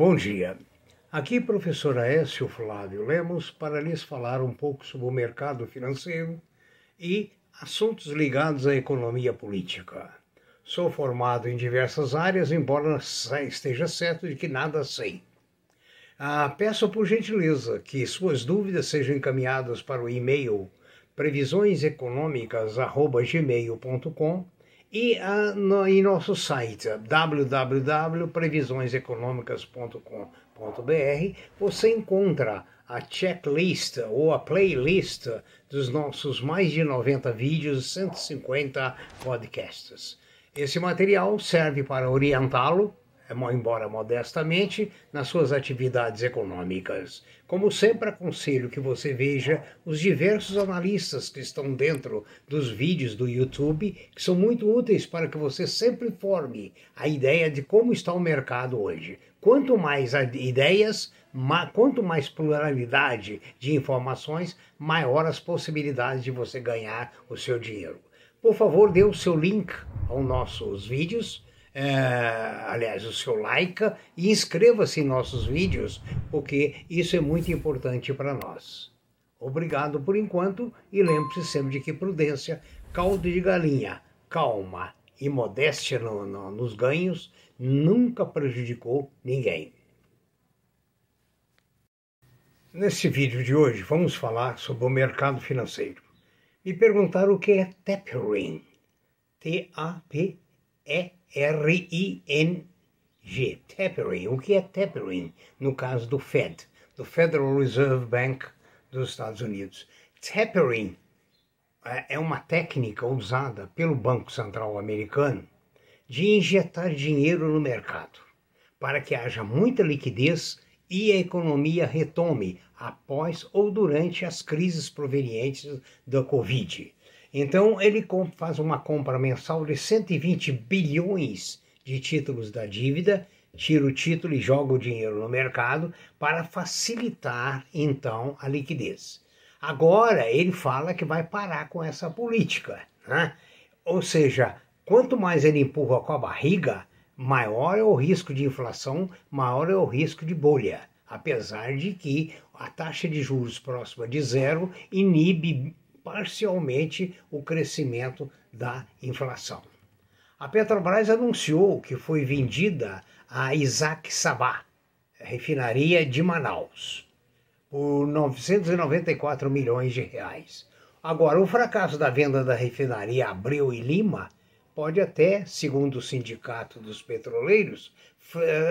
Bom dia. Aqui, professor Aécio Flávio Lemos, para lhes falar um pouco sobre o mercado financeiro e assuntos ligados à economia política. Sou formado em diversas áreas, embora esteja certo de que nada sei. Ah, peço por gentileza que suas dúvidas sejam encaminhadas para o e-mail previsioneseconômicas.gmail.com e uh, no, em nosso site www.previsioneseconomicas.com.br você encontra a checklist ou a playlist dos nossos mais de 90 vídeos e 150 podcasts. Esse material serve para orientá-lo embora modestamente, nas suas atividades econômicas. Como sempre, aconselho que você veja os diversos analistas que estão dentro dos vídeos do YouTube, que são muito úteis para que você sempre forme a ideia de como está o mercado hoje. Quanto mais ideias, quanto mais pluralidade de informações, maior as possibilidades de você ganhar o seu dinheiro. Por favor, dê o seu link aos nossos vídeos é, aliás, o seu like e inscreva-se em nossos vídeos, porque isso é muito importante para nós. Obrigado por enquanto e lembre-se sempre de que prudência, caldo de galinha, calma e modéstia no, no, nos ganhos nunca prejudicou ninguém. Nesse vídeo de hoje vamos falar sobre o mercado financeiro. Me perguntaram o que é tapering. T-A-P-E-R R-I-N-G, tapering. O que é tapering? No caso do Fed, do Federal Reserve Bank dos Estados Unidos. Tapering é uma técnica usada pelo Banco Central americano de injetar dinheiro no mercado para que haja muita liquidez e a economia retome após ou durante as crises provenientes da Covid. Então ele faz uma compra mensal de 120 bilhões de títulos da dívida, tira o título e joga o dinheiro no mercado para facilitar então a liquidez. Agora ele fala que vai parar com essa política, né? ou seja, quanto mais ele empurra com a barriga, maior é o risco de inflação, maior é o risco de bolha. Apesar de que a taxa de juros próxima de zero inibe parcialmente o crescimento da inflação. A Petrobras anunciou que foi vendida a Isaac Sabah, refinaria de Manaus, por 994 milhões de reais. Agora, o fracasso da venda da refinaria Abreu e Lima pode até, segundo o Sindicato dos Petroleiros,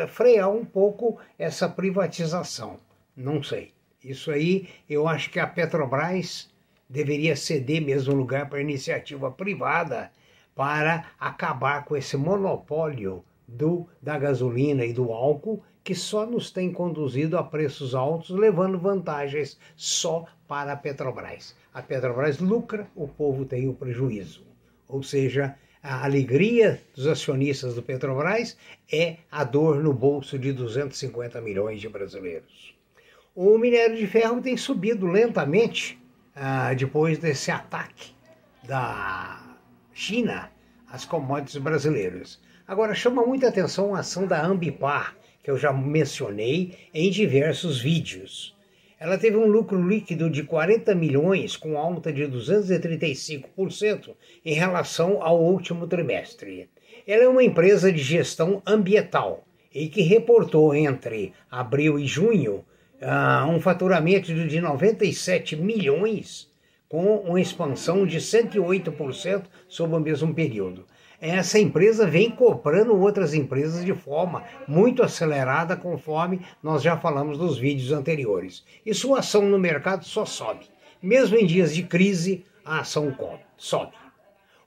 frear um pouco essa privatização. Não sei. Isso aí eu acho que a Petrobras deveria ceder mesmo lugar para iniciativa privada para acabar com esse monopólio do, da gasolina e do álcool que só nos tem conduzido a preços altos, levando vantagens só para a Petrobras. A Petrobras lucra, o povo tem o prejuízo. Ou seja, a alegria dos acionistas do Petrobras é a dor no bolso de 250 milhões de brasileiros. O minério de ferro tem subido lentamente ah, depois desse ataque da China às commodities brasileiras. Agora, chama muita atenção a ação da Ambipar, que eu já mencionei em diversos vídeos. Ela teve um lucro líquido de 40 milhões, com alta de 235% em relação ao último trimestre. Ela é uma empresa de gestão ambiental e que reportou entre abril e junho uh, um faturamento de 97 milhões, com uma expansão de 108% sobre o mesmo período. Essa empresa vem comprando outras empresas de forma muito acelerada, conforme nós já falamos nos vídeos anteriores. E sua ação no mercado só sobe. Mesmo em dias de crise, a ação sobe.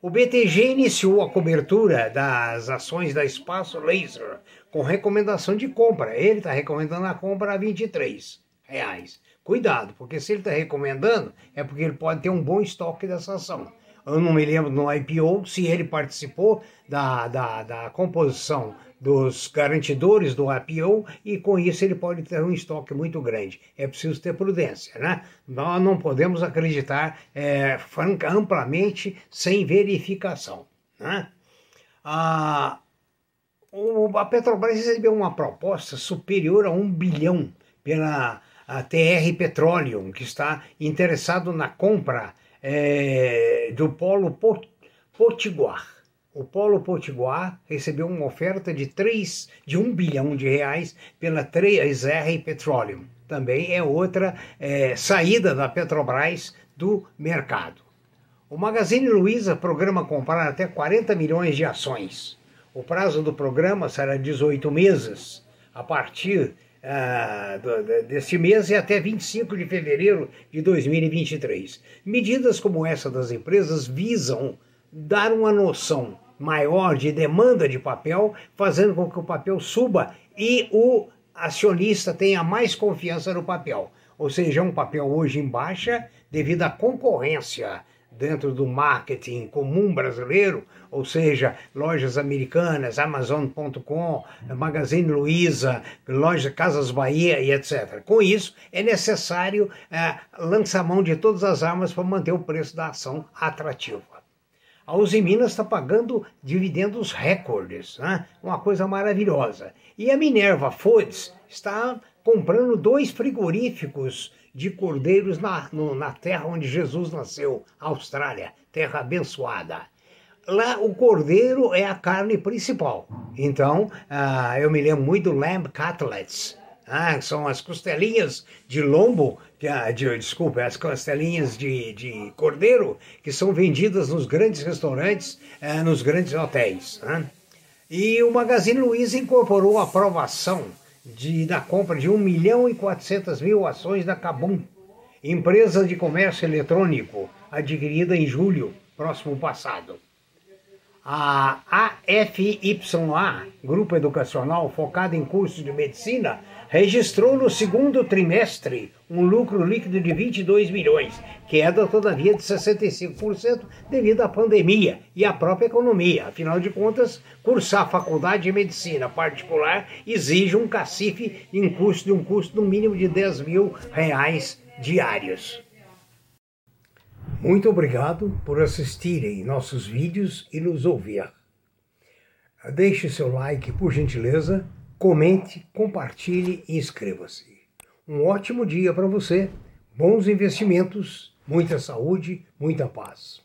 O BTG iniciou a cobertura das ações da Espaço Laser com recomendação de compra. Ele está recomendando a compra a 23 reais. Cuidado, porque se ele está recomendando, é porque ele pode ter um bom estoque dessa ação. Eu não me lembro no IPO se ele participou da, da, da composição dos garantidores do IPO e com isso ele pode ter um estoque muito grande. É preciso ter prudência, né? Nós não podemos acreditar é, amplamente sem verificação. Né? Ah, a Petrobras recebeu uma proposta superior a um bilhão pela TR Petroleum, que está interessado na compra é, do Polo Potiguar. O Polo Potiguar recebeu uma oferta de 3, de 1 bilhão de reais pela 3R Petroleum. Também é outra é, saída da Petrobras do mercado. O Magazine Luiza programa comprar até 40 milhões de ações. O prazo do programa será 18 meses, a partir do, deste mês e até 25 de fevereiro de 2023. Medidas como essa das empresas visam dar uma noção maior de demanda de papel, fazendo com que o papel suba e o acionista tenha mais confiança no papel. Ou seja, é um papel hoje em baixa devido à concorrência dentro do marketing comum brasileiro, ou seja, lojas americanas, Amazon.com, Magazine Luiza, loja Casas Bahia e etc. Com isso, é necessário é, lançar mão de todas as armas para manter o preço da ação atrativo. A Uzi Minas está pagando dividendos recordes, né? uma coisa maravilhosa. E a Minerva Foods está comprando dois frigoríficos de cordeiros na, no, na terra onde Jesus nasceu, Austrália, terra abençoada. Lá o cordeiro é a carne principal. Então, uh, eu me lembro muito do lamb cutlets, ah, são as costelinhas de lombo, que, de, desculpa, as costelinhas de, de cordeiro que são vendidas nos grandes restaurantes, eh, nos grandes hotéis. Né? E o Magazine Luiza incorporou a aprovação de, da compra de 1 milhão e 400 mil ações da Cabum, empresa de comércio eletrônico adquirida em julho próximo passado. A AFYA, grupo educacional focado em cursos de medicina, registrou no segundo trimestre um lucro líquido de 22 milhões, queda todavia de 65% devido à pandemia e à própria economia. Afinal de contas, cursar a faculdade de medicina particular exige um cacife em custo de um custo no mínimo de 10 mil reais diários. Muito obrigado por assistirem nossos vídeos e nos ouvir. Deixe seu like, por gentileza comente, compartilhe e inscreva-se. Um ótimo dia para você, bons investimentos, muita saúde, muita paz.